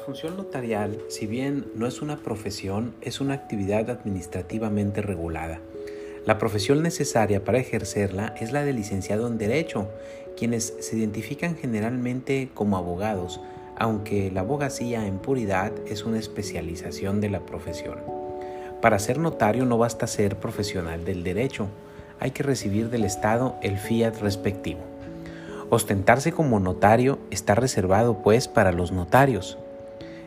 función notarial, si bien no es una profesión, es una actividad administrativamente regulada. La profesión necesaria para ejercerla es la de licenciado en Derecho, quienes se identifican generalmente como abogados, aunque la abogacía en puridad es una especialización de la profesión. Para ser notario no basta ser profesional del derecho, hay que recibir del Estado el fiat respectivo. Ostentarse como notario está reservado pues para los notarios,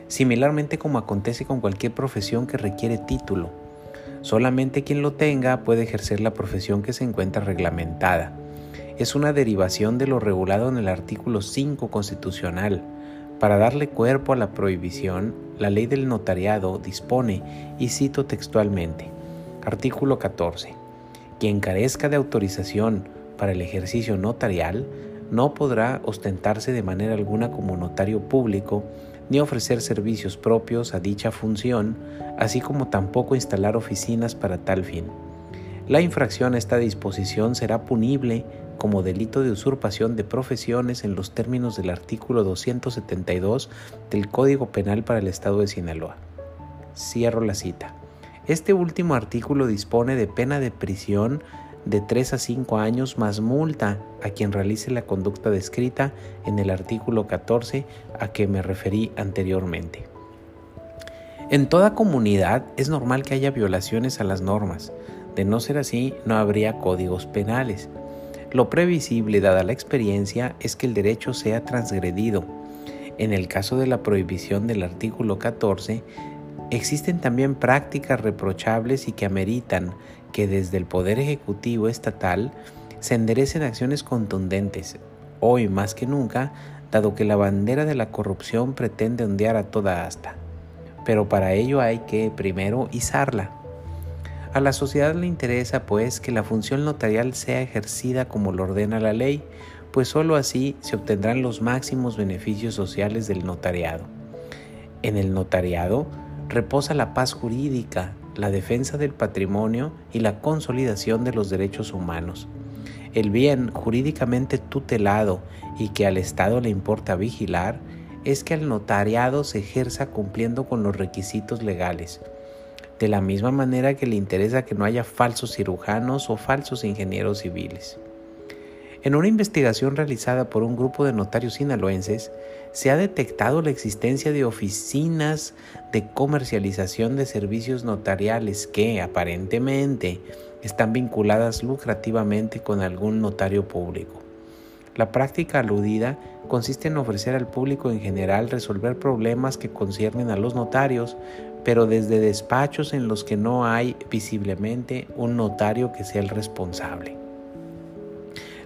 similarmente como acontece con cualquier profesión que requiere título. Solamente quien lo tenga puede ejercer la profesión que se encuentra reglamentada. Es una derivación de lo regulado en el artículo 5 constitucional. Para darle cuerpo a la prohibición, la ley del notariado dispone, y cito textualmente, artículo 14, quien carezca de autorización para el ejercicio notarial no podrá ostentarse de manera alguna como notario público ni ofrecer servicios propios a dicha función, así como tampoco instalar oficinas para tal fin. La infracción a esta disposición será punible como delito de usurpación de profesiones en los términos del artículo 272 del Código Penal para el Estado de Sinaloa. Cierro la cita. Este último artículo dispone de pena de prisión de 3 a 5 años más multa a quien realice la conducta descrita en el artículo 14 a que me referí anteriormente. En toda comunidad es normal que haya violaciones a las normas. De no ser así, no habría códigos penales. Lo previsible, dada la experiencia, es que el derecho sea transgredido. En el caso de la prohibición del artículo 14, existen también prácticas reprochables y que ameritan que desde el Poder Ejecutivo Estatal se enderecen acciones contundentes, hoy más que nunca, dado que la bandera de la corrupción pretende ondear a toda asta. Pero para ello hay que primero izarla. A la sociedad le interesa pues que la función notarial sea ejercida como lo ordena la ley, pues sólo así se obtendrán los máximos beneficios sociales del notariado. En el notariado reposa la paz jurídica, la defensa del patrimonio y la consolidación de los derechos humanos. El bien jurídicamente tutelado y que al Estado le importa vigilar es que el notariado se ejerza cumpliendo con los requisitos legales, de la misma manera que le interesa que no haya falsos cirujanos o falsos ingenieros civiles. En una investigación realizada por un grupo de notarios sinaloenses, se ha detectado la existencia de oficinas de comercialización de servicios notariales que aparentemente están vinculadas lucrativamente con algún notario público. La práctica aludida consiste en ofrecer al público en general resolver problemas que conciernen a los notarios, pero desde despachos en los que no hay visiblemente un notario que sea el responsable.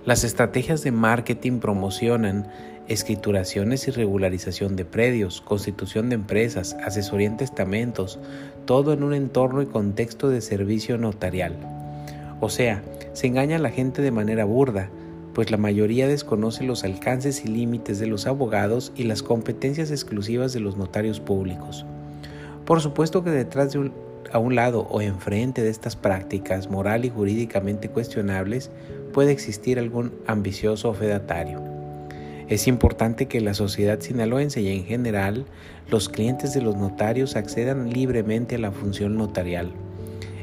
Las estrategias de marketing promocionan escrituraciones y regularización de predios, constitución de empresas, asesoría en testamentos, todo en un entorno y contexto de servicio notarial. O sea, se engaña a la gente de manera burda, pues la mayoría desconoce los alcances y límites de los abogados y las competencias exclusivas de los notarios públicos. Por supuesto que detrás de un, a un lado o enfrente de estas prácticas moral y jurídicamente cuestionables puede existir algún ambicioso fedatario. Es importante que la sociedad sinaloense y en general los clientes de los notarios accedan libremente a la función notarial.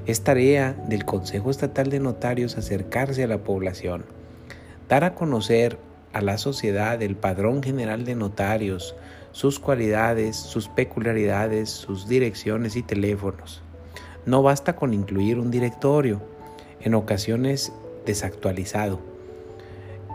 Es tarea del Consejo Estatal de Notarios acercarse a la población, dar a conocer a la sociedad el padrón general de notarios, sus cualidades, sus peculiaridades, sus direcciones y teléfonos. No basta con incluir un directorio, en ocasiones desactualizado.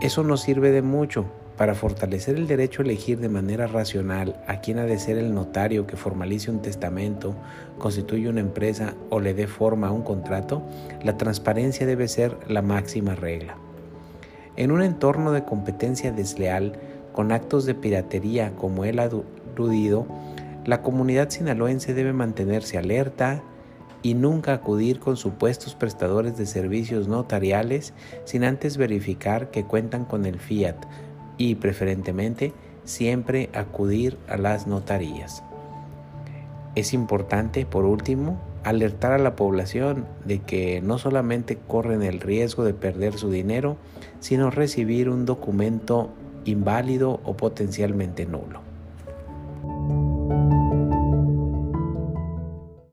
Eso no sirve de mucho para fortalecer el derecho a elegir de manera racional a quién ha de ser el notario que formalice un testamento, constituye una empresa o le dé forma a un contrato, la transparencia debe ser la máxima regla. En un entorno de competencia desleal, con actos de piratería como el aludido, la comunidad sinaloense debe mantenerse alerta, y nunca acudir con supuestos prestadores de servicios notariales sin antes verificar que cuentan con el fiat y preferentemente siempre acudir a las notarías. Es importante, por último, alertar a la población de que no solamente corren el riesgo de perder su dinero, sino recibir un documento inválido o potencialmente nulo.